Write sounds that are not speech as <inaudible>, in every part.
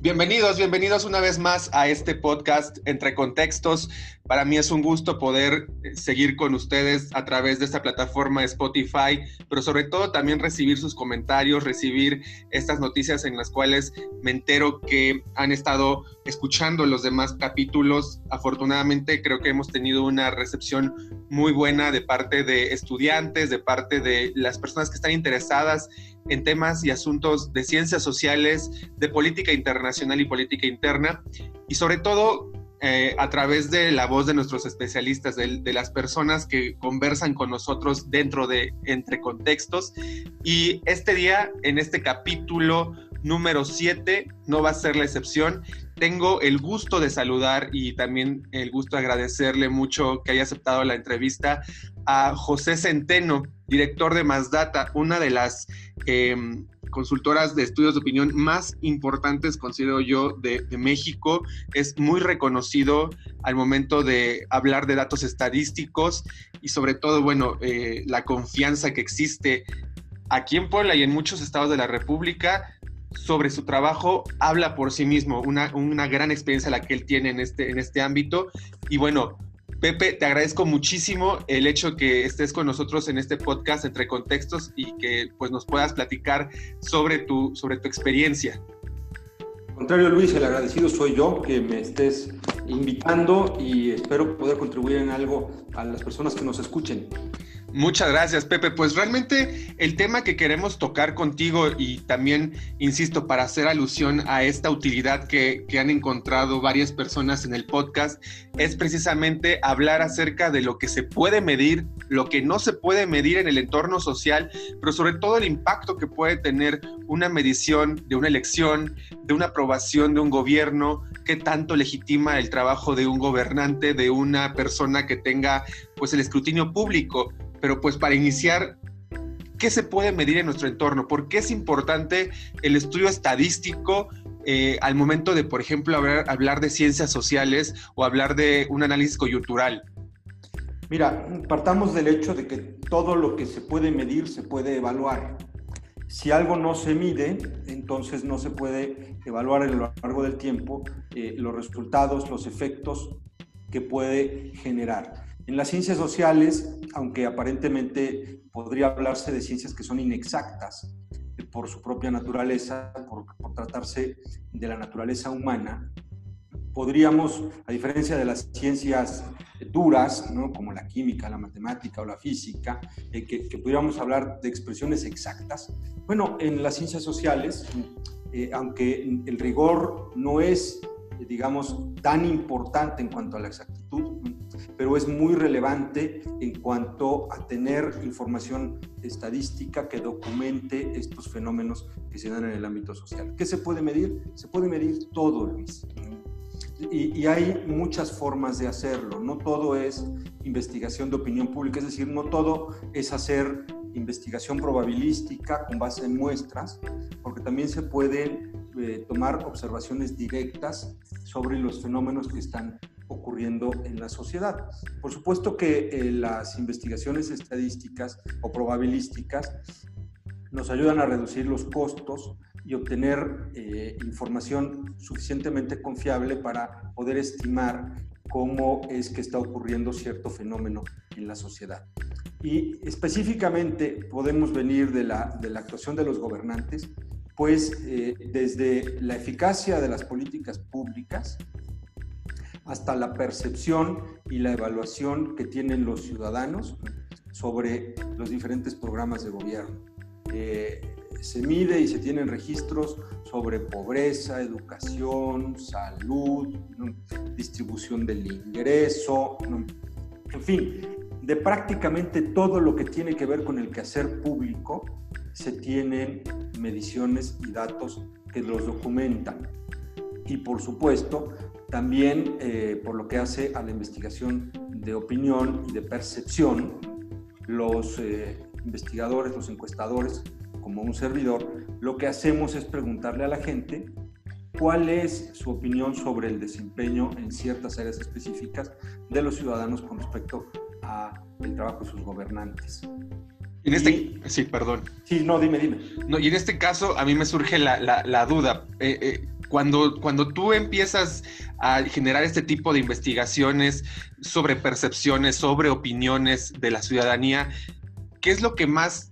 Bienvenidos, bienvenidos una vez más a este podcast Entre Contextos. Para mí es un gusto poder eh, seguir con ustedes a través de esta plataforma Spotify, pero sobre todo también recibir sus comentarios, recibir estas noticias en las cuales me entero que han estado escuchando los demás capítulos. Afortunadamente creo que hemos tenido una recepción muy buena de parte de estudiantes, de parte de las personas que están interesadas en temas y asuntos de ciencias sociales, de política internacional y política interna, y sobre todo eh, a través de la voz de nuestros especialistas, de, de, las personas que conversan con nosotros dentro de Entre Contextos. Y este día, en este capítulo número 7, no va a ser la excepción. Tengo el gusto de saludar y también el gusto de agradecerle mucho que haya aceptado la entrevista a José Centeno, director de Mazdata, una de las eh, consultoras de estudios de opinión más importantes, considero yo, de, de, México. Es muy reconocido al momento de hablar de datos estadísticos y sobre todo, bueno, eh, la confianza que existe aquí en Puebla y en muchos estados de la República sobre su trabajo habla por sí mismo, una, una gran experiencia la que él tiene en este, en este ámbito. Y bueno, Pepe, te agradezco muchísimo el hecho que estés con nosotros en este podcast entre contextos y que pues nos puedas platicar sobre tu, sobre tu experiencia. Al contrario, Luis, el agradecido soy yo que me estés invitando y espero poder contribuir en algo a las personas que nos escuchen. Muchas gracias, Pepe. Pues realmente el tema que queremos tocar contigo y también, insisto, para hacer alusión a esta utilidad que, que, han encontrado varias personas en el podcast, es precisamente hablar acerca de lo que se puede medir, lo que no se puede medir en el entorno social, pero sobre todo el impacto que puede tener una medición de una elección, de una aprobación de un gobierno, qué tanto legitima el trabajo de un gobernante, de una persona que tenga pues el escrutinio público. Pero pues para iniciar, ¿qué se puede medir en nuestro entorno? ¿Por qué es importante el estudio estadístico eh, al momento de, por ejemplo, hablar, hablar, de ciencias sociales o hablar de un análisis coyuntural? Mira, partamos del hecho de que todo lo que se puede medir se puede evaluar. Si algo no se mide, entonces no se puede evaluar a lo largo del tiempo eh, los resultados, los efectos que puede generar. En las ciencias sociales, aunque aparentemente podría hablarse de ciencias que son inexactas por su propia naturaleza, por, por tratarse de la naturaleza humana, podríamos, a diferencia de las ciencias duras, ¿no? como la química, la matemática o la física, eh, que, que, pudiéramos hablar de expresiones exactas. Bueno, en las ciencias sociales, eh, aunque el rigor no es, digamos, tan importante en cuanto a la exactitud, pero es muy relevante en cuanto a tener información estadística que documente estos fenómenos que se dan en el ámbito social. ¿Qué se puede medir? Se puede medir todo, Luis. Y, y, hay muchas formas de hacerlo. No todo es investigación de opinión pública, es decir, no todo es hacer investigación probabilística con base en muestras, porque también se pueden eh, tomar observaciones directas sobre los fenómenos que están ocurriendo en la sociedad. Por supuesto que eh, las investigaciones estadísticas o probabilísticas nos ayudan a reducir los costos y obtener eh, información suficientemente confiable para poder estimar cómo es que está ocurriendo cierto fenómeno en la sociedad. Y específicamente podemos venir de la, de la actuación de los gobernantes, pues eh, desde la eficacia de las políticas públicas, hasta la percepción y la evaluación que tienen los ciudadanos sobre los diferentes programas de gobierno. Eh, se mide y se tienen registros sobre pobreza, educación, salud, distribución del ingreso, en fin, de prácticamente todo lo que tiene que ver con el quehacer público, se tienen mediciones y datos que los documentan. Y por supuesto, también eh, por lo que hace a la investigación de opinión y de percepción, los eh, investigadores, los encuestadores, como un servidor, lo que hacemos es preguntarle a la gente cuál es su opinión sobre el desempeño en ciertas áreas específicas de los ciudadanos con respecto al trabajo de sus gobernantes. En este, y, sí, perdón. Sí, no, dime, dime. No, y en este caso a mí me surge la, la, la duda. Eh, cuando, cuando tú empiezas a generar este tipo de investigaciones sobre percepciones, sobre opiniones de la ciudadanía, ¿qué es lo que más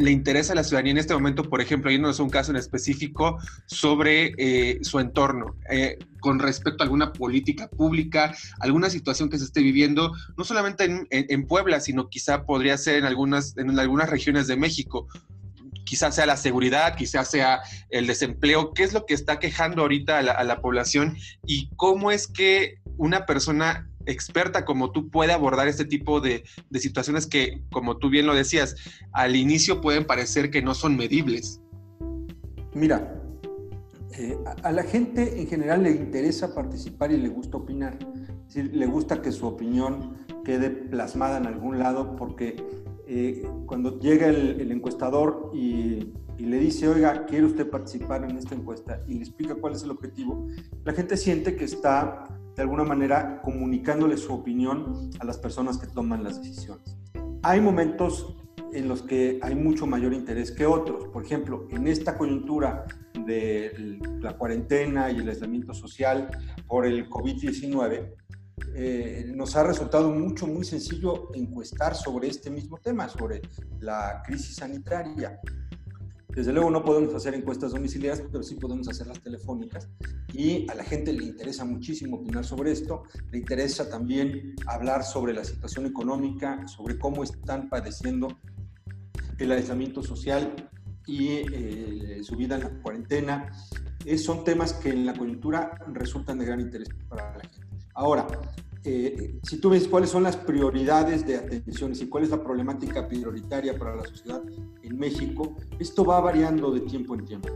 le interesa a la ciudadanía en este momento, por ejemplo, yéndonos a un caso en específico sobre eh, su entorno, eh, con respecto a alguna política pública, alguna situación que se esté viviendo, no solamente en, Puebla, sino quizá podría ser en algunas, en algunas regiones de México. Quizás sea la seguridad, quizás sea el desempleo. ¿Qué es lo que está quejando ahorita a la población y cómo es que una persona experta como tú puede abordar este tipo de, situaciones que, como tú bien lo decías, al inicio pueden parecer que no son medibles? Mira, eh, a, la gente en general le interesa participar y le gusta opinar. Es le gusta que su opinión quede plasmada en algún lado porque eh, cuando llega el, encuestador y, y, le dice, oiga, ¿quiere usted participar en esta encuesta? Y le explica cuál es el objetivo, la gente siente que está de alguna manera comunicándole su opinión a las personas que toman las decisiones. Hay momentos en los que hay mucho mayor interés que otros. Por ejemplo, en esta coyuntura de la cuarentena y el aislamiento social por el COVID-19, eh, nos ha resultado mucho, muy sencillo encuestar sobre este mismo tema, sobre la crisis sanitaria. Desde luego no podemos hacer encuestas domiciliarias, pero sí podemos hacerlas telefónicas. Y a la gente le interesa muchísimo opinar sobre esto, le interesa también hablar sobre la situación económica, sobre cómo están padeciendo el aislamiento social y eh, su vida en la cuarentena. son temas que en la coyuntura resultan de gran interés para la gente. Ahora, eh, si tú ves cuáles son las prioridades de atención y cuál es la problemática prioritaria para la sociedad en México, esto va variando de tiempo en tiempo.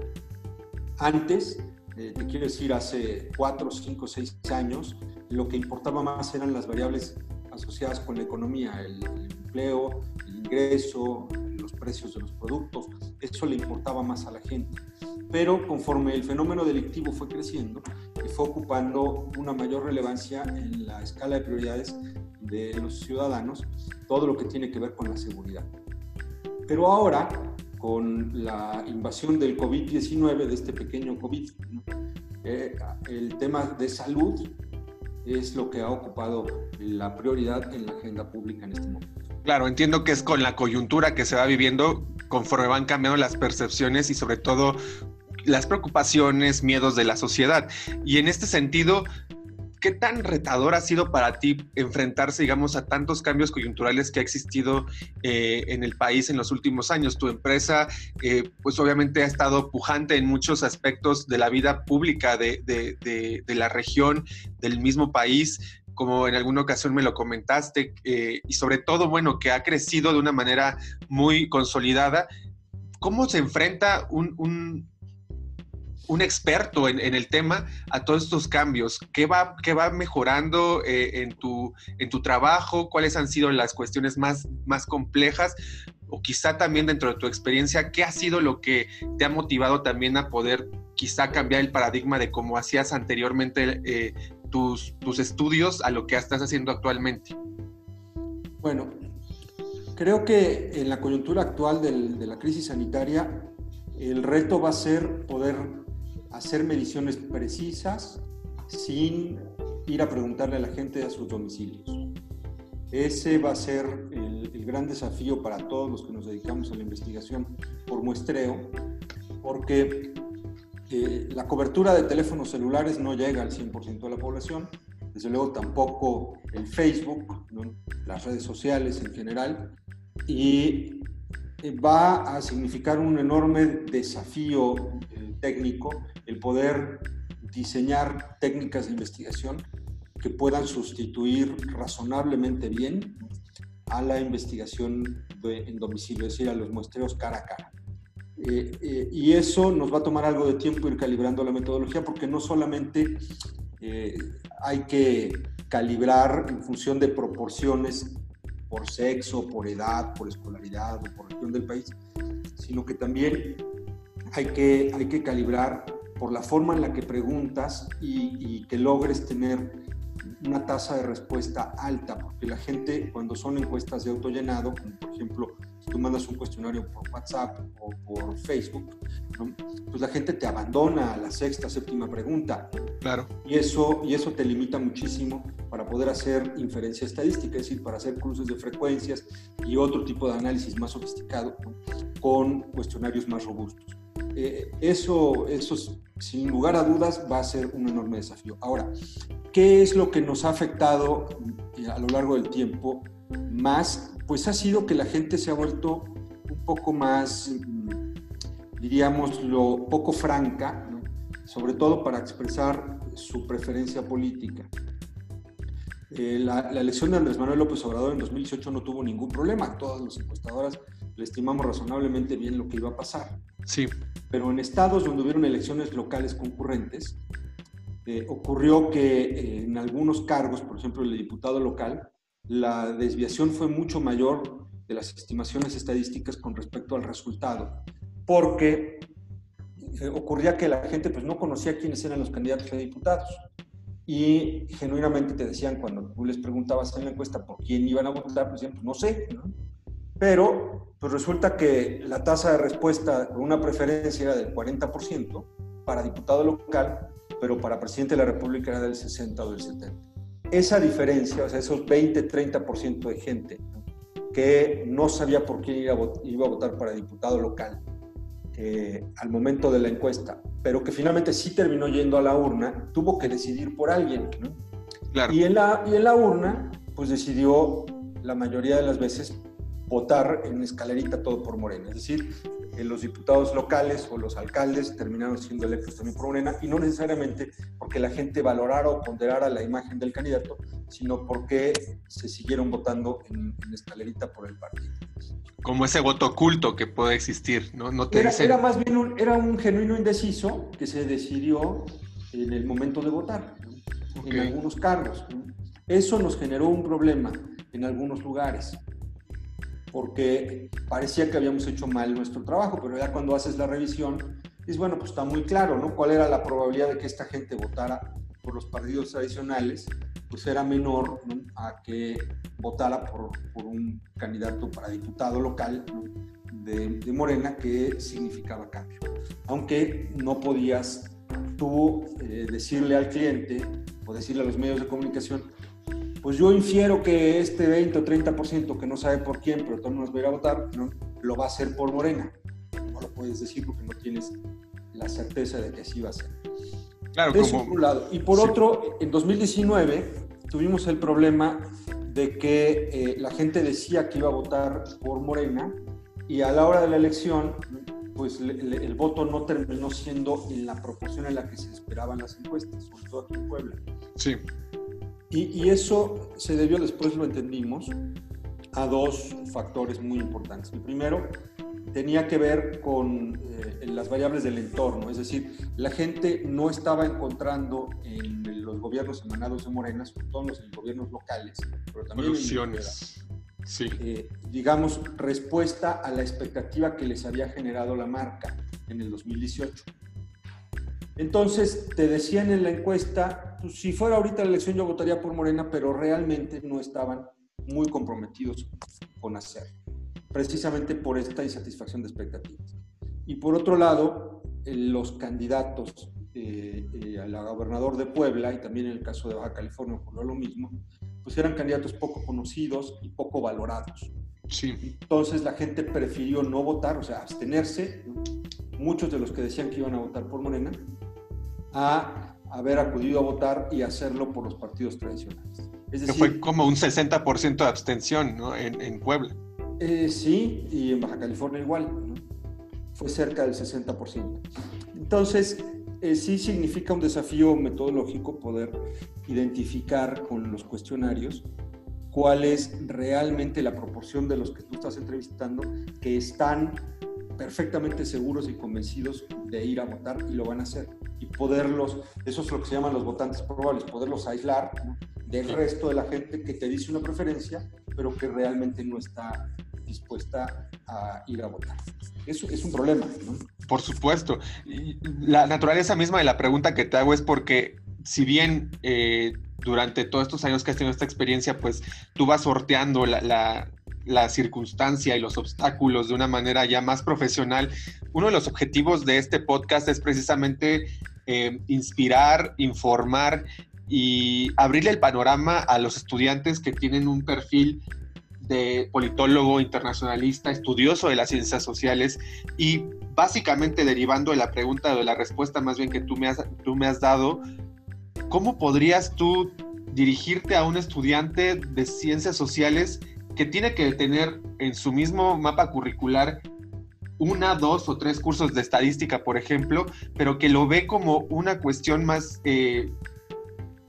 Antes, eh, te quiero decir, hace cuatro, cinco, seis años, lo que importaba más eran las variables asociadas con la economía, el, el empleo, el ingreso, los precios de los productos, eso le importaba más a la gente. Pero conforme el fenómeno delictivo fue creciendo, y fue ocupando una mayor relevancia en la escala de prioridades de los ciudadanos, todo lo que tiene que ver con la seguridad. Pero ahora, con la invasión del COVID-19, de este pequeño COVID, eh, el tema de salud es lo que ha ocupado la prioridad en la agenda pública en este momento. Claro, entiendo que es con la coyuntura que se va viviendo conforme van cambiando las percepciones y sobre todo las preocupaciones, miedos de la sociedad. Y en este sentido, ¿qué tan retador ha sido para ti enfrentarse, digamos, a tantos cambios coyunturales que ha existido eh, en el país en los últimos años? Tu empresa, eh, pues obviamente ha estado pujante en muchos aspectos de la vida pública de, de, la región, del mismo país como en alguna ocasión me lo comentaste, eh, y sobre todo, bueno, que ha crecido de una manera muy consolidada. ¿Cómo se enfrenta un, un experto en, el tema a todos estos cambios? ¿Qué va, qué va mejorando eh, en, tu, en tu trabajo? ¿Cuáles han sido las cuestiones más, más complejas? O quizá también dentro de tu experiencia, ¿qué ha sido lo que te ha motivado también a poder quizá cambiar el paradigma de cómo hacías anteriormente eh, tus, tus estudios a lo que estás haciendo actualmente? Bueno, creo que en la coyuntura actual de la crisis sanitaria, el reto va a ser poder hacer mediciones precisas sin ir a preguntarle a la gente a sus domicilios. Ese va a ser el, gran desafío para todos los que nos dedicamos a la investigación por muestreo, porque eh, la cobertura de teléfonos celulares no llega al 100% de la población, desde luego tampoco el Facebook, las redes sociales en general, y eh, va a significar un enorme desafío eh, técnico el poder diseñar técnicas de investigación que puedan sustituir razonablemente bien a la investigación en domicilio, es decir, a los muestreos cara a cara. Eh, eh, y eso nos va a tomar algo de tiempo ir calibrando la metodología porque no solamente eh, hay que calibrar en función de proporciones por sexo, por edad, por escolaridad o por región del país, sino que también hay que, hay que calibrar por la forma en la que preguntas y, que logres tener una tasa de respuesta alta, porque la gente cuando son encuestas de autollenado, como por ejemplo, si tú mandas un cuestionario por WhatsApp o por Facebook, pues la gente te abandona a la sexta, séptima pregunta. Claro. Y eso, y eso te limita muchísimo para poder hacer inferencia estadística, es decir, para hacer cruces de frecuencias y otro tipo de análisis más sofisticado con cuestionarios más robustos. Eh, eso, eso sin lugar a dudas va a ser un enorme desafío. Ahora, ¿qué es lo que nos ha afectado eh, a lo largo del tiempo más? Pues ha sido que la gente se ha vuelto un poco más, mm, diríamos, lo poco franca, sobre todo para expresar su preferencia política. Eh, la, la, elección de Andrés Manuel López Obrador en 2018 no tuvo ningún problema. Todas las encuestadoras le estimamos razonablemente bien lo que iba a pasar. Sí. Pero en estados donde hubieron elecciones locales concurrentes, eh, ocurrió que eh, en algunos cargos, por ejemplo el diputado local, la desviación fue mucho mayor de las estimaciones estadísticas con respecto al resultado, porque eh, ocurría que la gente pues, no conocía quiénes eran los candidatos a diputados y genuinamente te decían cuando tú les preguntabas en la encuesta por quién iban a votar, pues decían, pues no sé, ¿no? Pero pues resulta que la tasa de respuesta de una preferencia era del 40% para diputado local, pero para presidente de la República era del 60 o del 70. Esa diferencia, o sea, esos 20-30% de gente que no sabía por quién iba a votar para diputado local eh, al momento de la encuesta, pero que finalmente sí terminó yendo a la urna, tuvo que decidir por alguien. Claro. Y, en la, y en la urna, pues decidió la mayoría de las veces votar en escalerita todo por Morena. Es decir, los diputados locales o los alcaldes terminaron siendo electos también por Morena y no necesariamente porque la gente valorara o ponderara la imagen del candidato, sino porque se siguieron votando en, escalerita por el partido. Como ese voto oculto que puede existir, ¿no? no te era, era, más bien un, era un genuino indeciso que se decidió en el momento de votar, en algunos cargos. Eso nos generó un problema en algunos lugares porque parecía que habíamos hecho mal nuestro trabajo, pero ya cuando haces la revisión, es bueno, pues está muy claro, ¿no? ¿Cuál era la probabilidad de que esta gente votara por los partidos tradicionales? Pues era menor a que votara por, un candidato para diputado local de, de, Morena que significaba cambio. Aunque no podías tú eh, decirle al cliente o decirle a los medios de comunicación, pues yo infiero que este 20 o 30% que no sabe por quién, pero todos nos va a ir a votar, ¿no? lo va a hacer por Morena. No lo puedes decir porque no tienes la certeza de que así va a ser. Claro, Eso como... por un lado. Y por otro, en 2019 tuvimos el problema de que eh, la gente decía que iba a votar por Morena y a la hora de la elección, pues le, le, el voto no terminó siendo en la proporción en la que se esperaban las encuestas, sobre todo aquí en Puebla. Sí. Y, eso se debió, después lo entendimos, a dos factores muy importantes. El primero tenía que ver con eh, las variables del entorno, es decir, la gente no estaba encontrando en los gobiernos emanados de Morena, sobre todo en los gobiernos locales, pero también Soluciones. sí. Eh, digamos, respuesta a la expectativa que les había generado la marca en el 2018. Entonces, te decían en la encuesta, pues, si fuera ahorita la elección yo votaría por Morena, pero realmente no estaban muy comprometidos con hacer, precisamente por esta insatisfacción de expectativas. Y por otro lado, los candidatos eh, eh, a la gobernador de Puebla y también en el caso de Baja California ocurrió lo mismo, pues eran candidatos poco conocidos y poco valorados. Sí. Entonces la gente prefirió no votar, o sea, abstenerse. Muchos de los que decían que iban a votar por Morena a haber acudido a votar y hacerlo por los partidos tradicionales. Es decir, fue como un 60% de abstención ¿no? en, en Puebla. Eh, sí, y en Baja California igual. ¿no? Fue cerca del 60%. Entonces, eh, sí significa un desafío metodológico poder identificar con los cuestionarios cuál es realmente la proporción de los que tú estás entrevistando que están perfectamente seguros y convencidos de ir a votar y lo van a hacer. Y poderlos, eso es lo que se llaman los votantes probables, poderlos aislar del resto de la gente que te dice una preferencia, pero que realmente no está dispuesta a ir a votar. Eso es un problema, ¿no? Por supuesto. La naturaleza misma de la pregunta que te hago es porque si bien eh, durante todos estos años que has tenido esta experiencia, pues tú vas sorteando la, circunstancia y los obstáculos de una manera ya más profesional. Uno de los objetivos de este podcast es precisamente eh, inspirar, informar y abrirle el panorama a los estudiantes que tienen un perfil de politólogo internacionalista, estudioso de las ciencias sociales y básicamente derivando de la pregunta o de la respuesta más bien que tú me has, tú me has dado, ¿cómo podrías tú dirigirte a un estudiante de ciencias sociales que tiene que tener en su mismo mapa curricular una, dos o tres cursos de estadística, por ejemplo, pero que lo ve como una cuestión más, eh,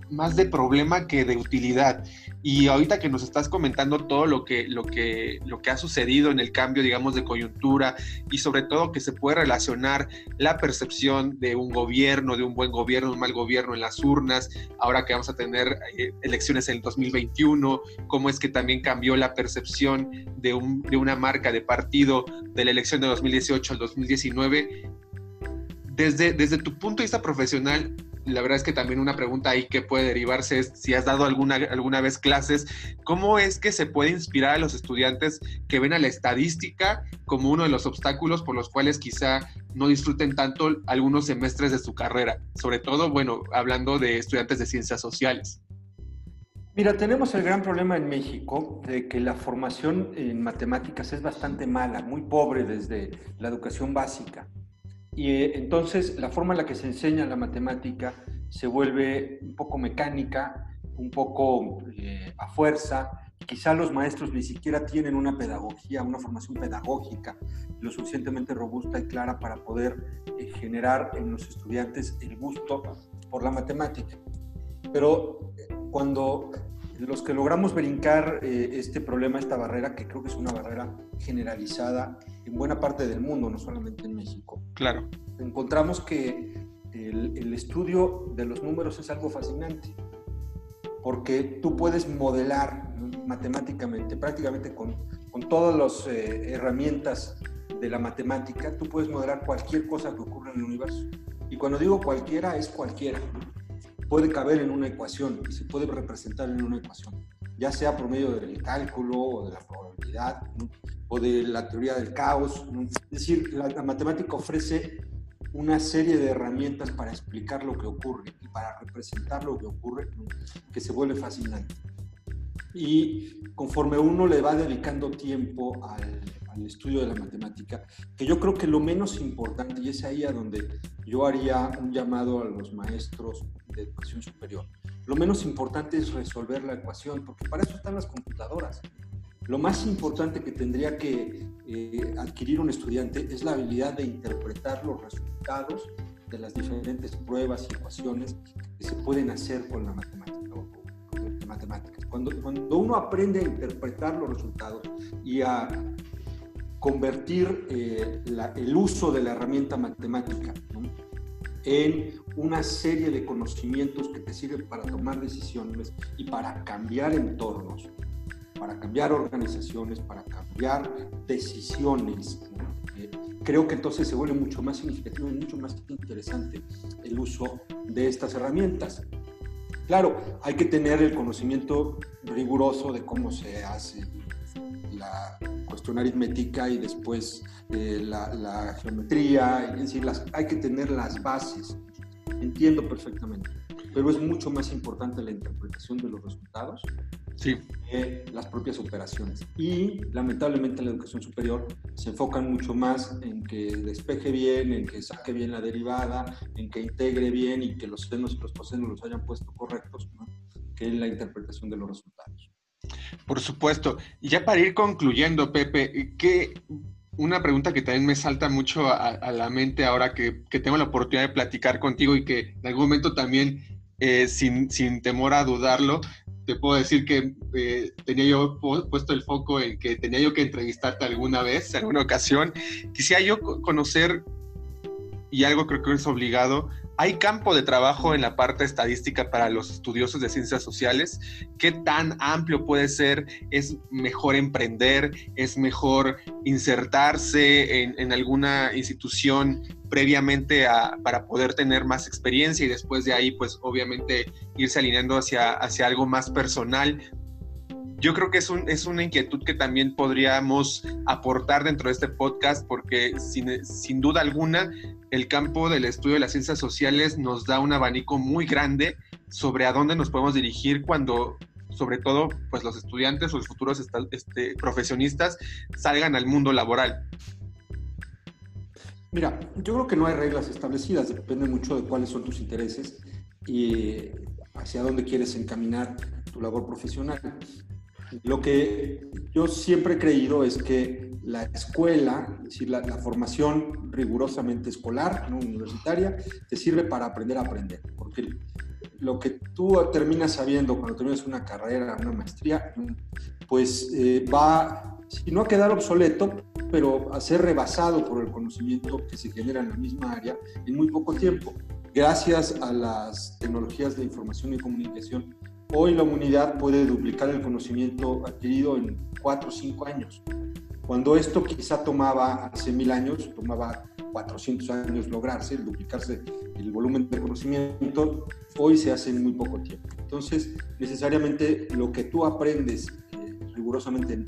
más de problema que de utilidad? Y ahorita que nos estás comentando todo lo que, lo que, lo que ha sucedido en el cambio, digamos, de coyuntura y sobre todo que se puede relacionar la percepción de un gobierno, de un buen gobierno, un mal gobierno en las urnas, ahora que vamos a tener eh, elecciones en el 2021, cómo es que también cambió la percepción de, un, de una marca de partido de la elección de 2018 al 2019. Desde, desde tu punto de vista profesional, la verdad es que también una pregunta ahí que puede derivarse es si has dado alguna, alguna vez clases, ¿cómo es que se puede inspirar a los estudiantes que ven a la estadística como uno de los obstáculos por los cuales quizá no disfruten tanto algunos semestres de su carrera? Sobre todo, bueno, hablando de estudiantes de ciencias sociales. Mira, tenemos el gran problema en México de que la formación en matemáticas es bastante mala, muy pobre desde la educación básica. Y eh, entonces la forma en la que se enseña la matemática se vuelve un poco mecánica, un poco eh, a fuerza. Quizá los maestros ni siquiera tienen una pedagogía, una formación pedagógica lo suficientemente robusta y clara para poder eh, generar en los estudiantes el gusto por la matemática. Pero cuando los que logramos brincar este problema, esta barrera, que creo que es una barrera generalizada en buena parte del mundo, no solamente en México. Claro. Encontramos que el, estudio de los números es algo fascinante, porque tú puedes modelar matemáticamente, prácticamente con, con todas las eh, herramientas de la matemática, tú puedes modelar cualquier cosa que ocurra en el universo. Y cuando digo cualquiera, es cualquiera. Puede caber en una ecuación se puede representar en una ecuación, ya sea por medio del cálculo o de la probabilidad, o de la teoría del caos. Es decir, la, matemática ofrece una serie de herramientas para explicar lo que ocurre y para representar lo que ocurre que se vuelve fascinante. Y conforme uno le va dedicando tiempo al, al, estudio de la matemática, que yo creo que lo menos importante, y es ahí a donde yo haría un llamado a los maestros de educación superior, lo menos importante es resolver la ecuación, porque para eso están las computadoras. Lo más importante que tendría que eh, adquirir un estudiante es la habilidad de interpretar los resultados de las diferentes pruebas y ecuaciones que se pueden hacer con la matemática. matemáticas. Cuando, cuando uno aprende a interpretar los resultados y a convertir eh, el uso de la herramienta matemática en una serie de conocimientos que te sirven para tomar decisiones y para cambiar entornos, para cambiar organizaciones, para cambiar decisiones. Eh, creo que entonces se vuelve mucho más significativo y mucho más interesante el uso de estas herramientas. Claro, hay que tener el conocimiento riguroso de cómo se hace la cuestión aritmética y después eh, la, geometría, es decir, las, hay que tener las bases. Entiendo perfectamente, pero es mucho más importante la interpretación de los resultados sí. las propias operaciones. Y lamentablemente en la educación superior se enfocan mucho más en que despeje bien, en que saque bien la derivada, en que integre bien y que los senos y los cosenos los hayan puesto correctos, que en la interpretación de los resultados. Por supuesto. Y ya para ir concluyendo, Pepe, ¿qué, una pregunta que también me salta mucho a, la mente ahora que, que, tengo la oportunidad de platicar contigo y que en algún momento también, eh, sin, sin, temor a dudarlo, te puedo decir que eh, tenía yo puesto el foco en que tenía yo que entrevistarte alguna vez, en alguna ocasión. Quisiera yo conocer, y algo creo que es obligado, ¿hay campo de trabajo en la parte estadística para los estudiosos de ciencias sociales? ¿Qué tan amplio puede ser? ¿Es mejor emprender? ¿Es mejor insertarse en, alguna institución previamente para poder tener más experiencia y después de ahí, pues obviamente irse alineando hacia, hacia algo más personal. Yo creo que es, un, es una inquietud que también podríamos aportar dentro de este podcast porque sin, sin duda alguna el campo del estudio de las ciencias sociales nos da un abanico muy grande sobre a dónde nos podemos dirigir cuando sobre todo pues los estudiantes o los futuros este, profesionistas salgan al mundo laboral. Mira, yo creo que no hay reglas establecidas, depende mucho de cuáles son tus intereses y hacia dónde quieres encaminar tu labor profesional. Lo que yo siempre he creído es que la escuela, es decir, la, formación rigurosamente escolar, ¿no? universitaria, te sirve para aprender a aprender, porque lo que tú terminas sabiendo cuando terminas una carrera, una maestría, pues eh, va, si no a quedar obsoleto, pero a ser rebasado por el conocimiento que se genera en la misma área en muy poco tiempo. Gracias a las tecnologías de información y comunicación, hoy la humanidad puede duplicar el conocimiento adquirido en cuatro o cinco años. Cuando esto quizá tomaba hace mil años, tomaba 400 años lograrse, el duplicarse el volumen de conocimiento, hoy se hace en muy poco tiempo. Entonces, necesariamente lo que tú aprendes eh, rigurosamente en,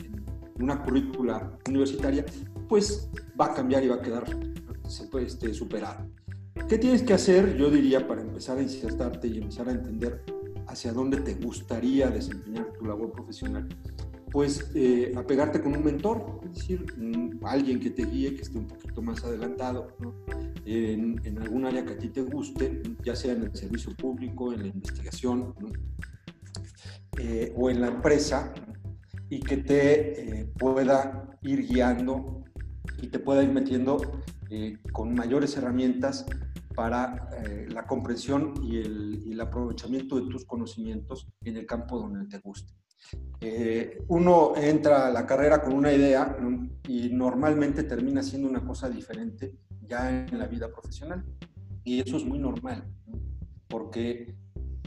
una currícula universitaria, pues va a cambiar y va a quedar este, superado. ¿Qué tienes que hacer, yo diría, para empezar a insertarte y empezar a entender hacia dónde te gustaría desempeñar tu labor profesional? pues eh, apegarte con un mentor, es decir, alguien que te guíe, que esté un poquito más adelantado en, en, algún área que a ti te guste, ya sea en el servicio público, en la investigación eh, o en la empresa, y que te eh, pueda ir guiando y te pueda ir metiendo con mayores herramientas para la comprensión y el, y el aprovechamiento de tus conocimientos en el campo donde te guste. Eh, uno entra a la carrera con una idea y normalmente termina siendo una cosa diferente ya en la vida profesional. Y eso es muy normal, porque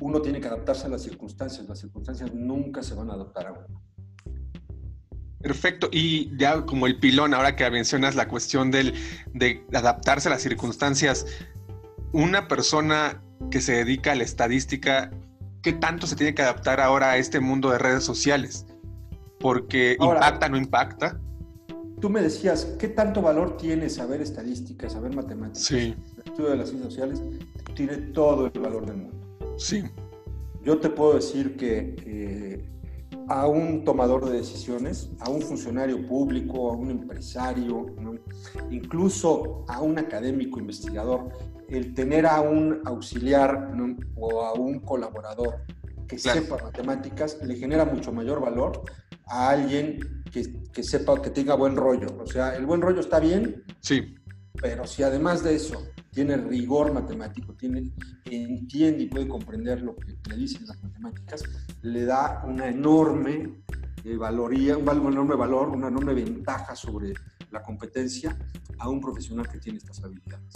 uno tiene que adaptarse a las circunstancias. Las circunstancias nunca se van a adaptar a uno. Perfecto. Y ya como el pilón, ahora que mencionas la cuestión del, de adaptarse a las circunstancias, una persona que se dedica a la estadística qué tanto se tiene que adaptar ahora a este mundo de redes sociales. Porque impacta, no impacta. Tú me decías, ¿qué tanto valor tiene saber estadística, saber matemáticas? Sí. El estudio de las ciencias sociales tiene todo el valor del mundo. Sí. Yo te puedo decir que a un tomador de decisiones, a un funcionario público, a un empresario, incluso a un académico investigador, el tener a un auxiliar o a un colaborador que sepa matemáticas le genera mucho mayor valor a alguien que, que, sepa, que tenga buen rollo. O sea, el buen rollo está bien. Sí. Pero si además de eso tiene rigor matemático, tiene, entiende y puede comprender lo que le dicen las matemáticas, le da una enorme eh, valoría, un enorme valor, una enorme ventaja sobre la competencia a un profesional que tiene estas habilidades.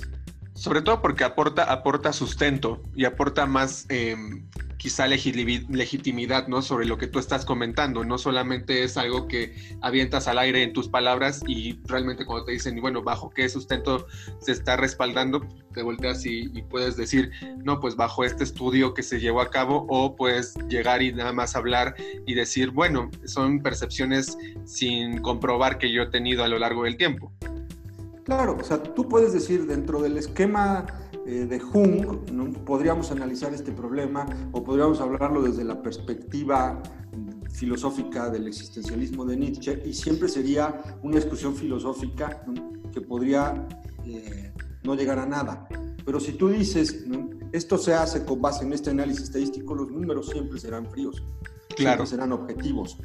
Sobre todo porque aporta, aporta sustento y aporta más em, quizá legitimidad ¿no? sobre lo que tú estás comentando. No solamente es algo que avientas al aire en tus palabras y realmente cuando te dicen, bueno, bajo qué sustento se está respaldando, te volteas y, y puedes decir, no, pues bajo este estudio que se llevó a cabo o puedes llegar y nada más hablar y decir, bueno, son percepciones sin comprobar que yo he tenido a lo largo del tiempo. Claro, o sea, tú puedes decir dentro del esquema eh, de Jung, ¿no? podríamos analizar este problema o podríamos hablarlo desde la perspectiva filosófica del existencialismo de Nietzsche y siempre sería una discusión filosófica que podría eh, no llegar a nada. Pero si tú dices, esto se hace con base en este análisis estadístico, los números siempre serán fríos, claro. siempre serán objetivos.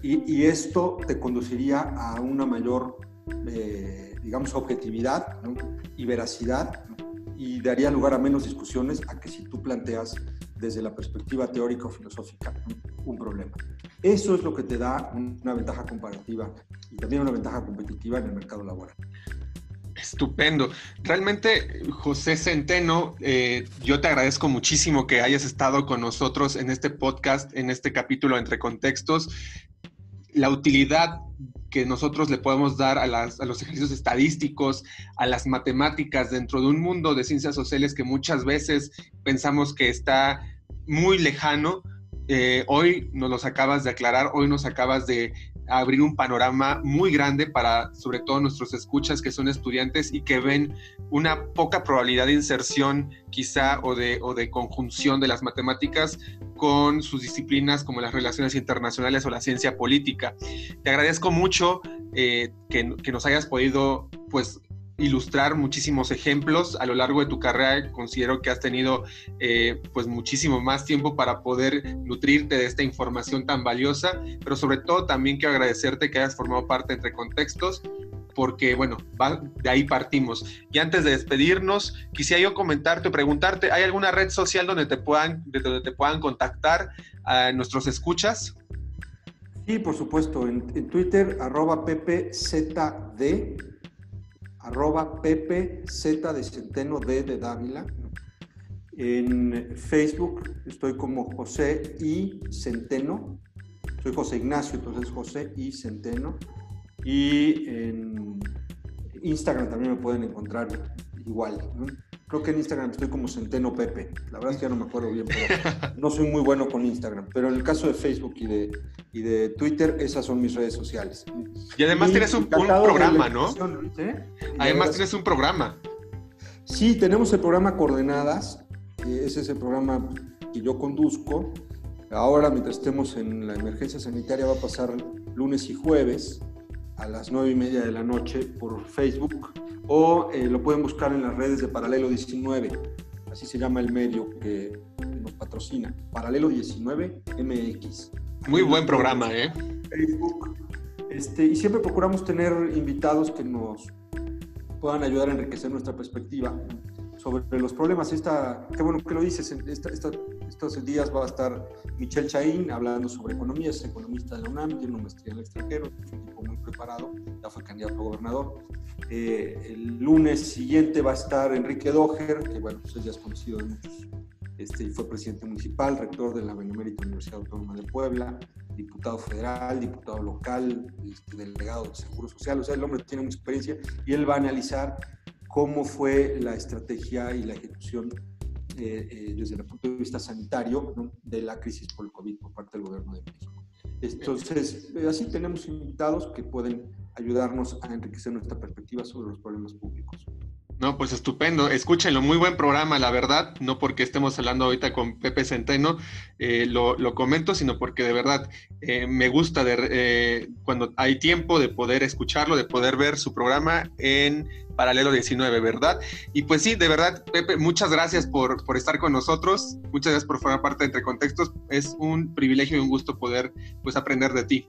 Y, y, esto te conduciría a una mayor... Eh, digamos, objetividad y veracidad y daría lugar a menos discusiones a que si tú planteas desde la perspectiva teórica o filosófica un problema. Eso es lo que te da una ventaja comparativa y también una ventaja competitiva en el mercado laboral. Estupendo. Realmente, José Centeno, eh, yo te agradezco muchísimo que hayas estado con nosotros en este podcast, en este capítulo entre contextos. La utilidad que nosotros le podemos dar a, a, los ejercicios estadísticos, a las matemáticas dentro de un mundo de ciencias sociales que muchas veces pensamos que está muy lejano. Eh, hoy nos los acabas de aclarar, hoy nos acabas de abrir un panorama muy grande para sobre todo nuestros escuchas que son estudiantes y que ven una poca probabilidad de inserción quizá o de, o de conjunción de las matemáticas con sus disciplinas como las relaciones internacionales o la ciencia política. Te agradezco mucho eh, que, que, nos hayas podido pues ilustrar muchísimos ejemplos a lo largo de tu carrera. Considero que has tenido eh, pues muchísimo más tiempo para poder nutrirte de esta información tan valiosa, pero sobre todo también quiero agradecerte que hayas formado parte entre contextos porque bueno, de ahí partimos. Y antes de despedirnos, quisiera yo comentarte, preguntarte, ¿hay alguna red social donde te puedan, donde te puedan contactar a nuestros escuchas? Sí, por supuesto, en, Twitter, arroba ppzd, arroba Pepe Z de Centeno D de Dávila. En Facebook estoy como José y Centeno. Soy José Ignacio, entonces José y Centeno. Y en Instagram también me pueden encontrar igual. Creo que en Instagram estoy como Centeno Pepe. La verdad es que ya no me acuerdo bien, pero <laughs> no soy muy bueno con Instagram. Pero en el caso de Facebook y de, y de Twitter, esas son mis redes sociales. Y además tienes un, programa, ¿no? Además tienes un programa. Sí, tenemos el programa Coordenadas. Ese es el programa que yo conduzco. Ahora, mientras estemos en la emergencia sanitaria, va a pasar lunes y jueves a las nueve y media de la noche por Facebook o eh, lo pueden buscar en las redes de Paralelo 19, así se llama el medio que nos patrocina, Paralelo 19 MX. Muy buen programa, ¿eh? Facebook. Este, y siempre procuramos tener invitados que nos puedan ayudar a enriquecer nuestra perspectiva sobre los problemas. Esta, qué bueno que lo dices, estos días va a estar Michelle Chaín hablando sobre economía, es economista de la UNAM, tiene una maestría en el extranjero, es un tipo muy preparado, ya fue candidato a gobernador. Eh, el lunes siguiente va a estar Enrique Doher, que bueno, pues ya es conocido de muchos, este, fue presidente municipal, rector de la Benemérita Universidad Autónoma de Puebla, diputado federal, diputado local, este, delegado de Seguro Social, o sea, el hombre tiene mucha experiencia y él va a analizar cómo fue la estrategia y la ejecución eh, eh, desde el punto de vista sanitario de la crisis por el COVID por parte del gobierno de México. Entonces, eh, así tenemos invitados que pueden ayudarnos a enriquecer nuestra perspectiva sobre los problemas públicos. No, pues estupendo. Escúchenlo, muy buen programa, la verdad. No porque estemos hablando ahorita con Pepe Centeno, lo, lo, comento, sino porque de verdad me gusta de, cuando hay tiempo de poder escucharlo, de poder ver su programa en Paralelo 19, ¿verdad? Y pues sí, de verdad, Pepe, muchas gracias por, por estar con nosotros, muchas gracias por formar parte de Entre Contextos, es un privilegio y un gusto poder pues aprender de ti.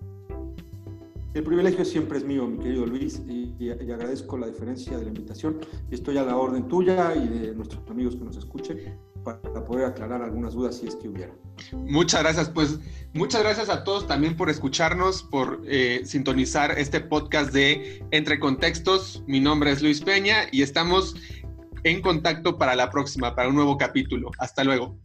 El privilegio siempre es mío, mi querido Luis, y, agradezco la diferencia de la invitación. Estoy a la orden tuya y de nuestros amigos que nos escuchen para poder aclarar algunas dudas si es que hubiera. Muchas gracias, pues muchas gracias a todos también por escucharnos, por eh, sintonizar este podcast de Entre Contextos. Mi nombre es Luis Peña y estamos en contacto para la próxima, para un nuevo capítulo. Hasta luego.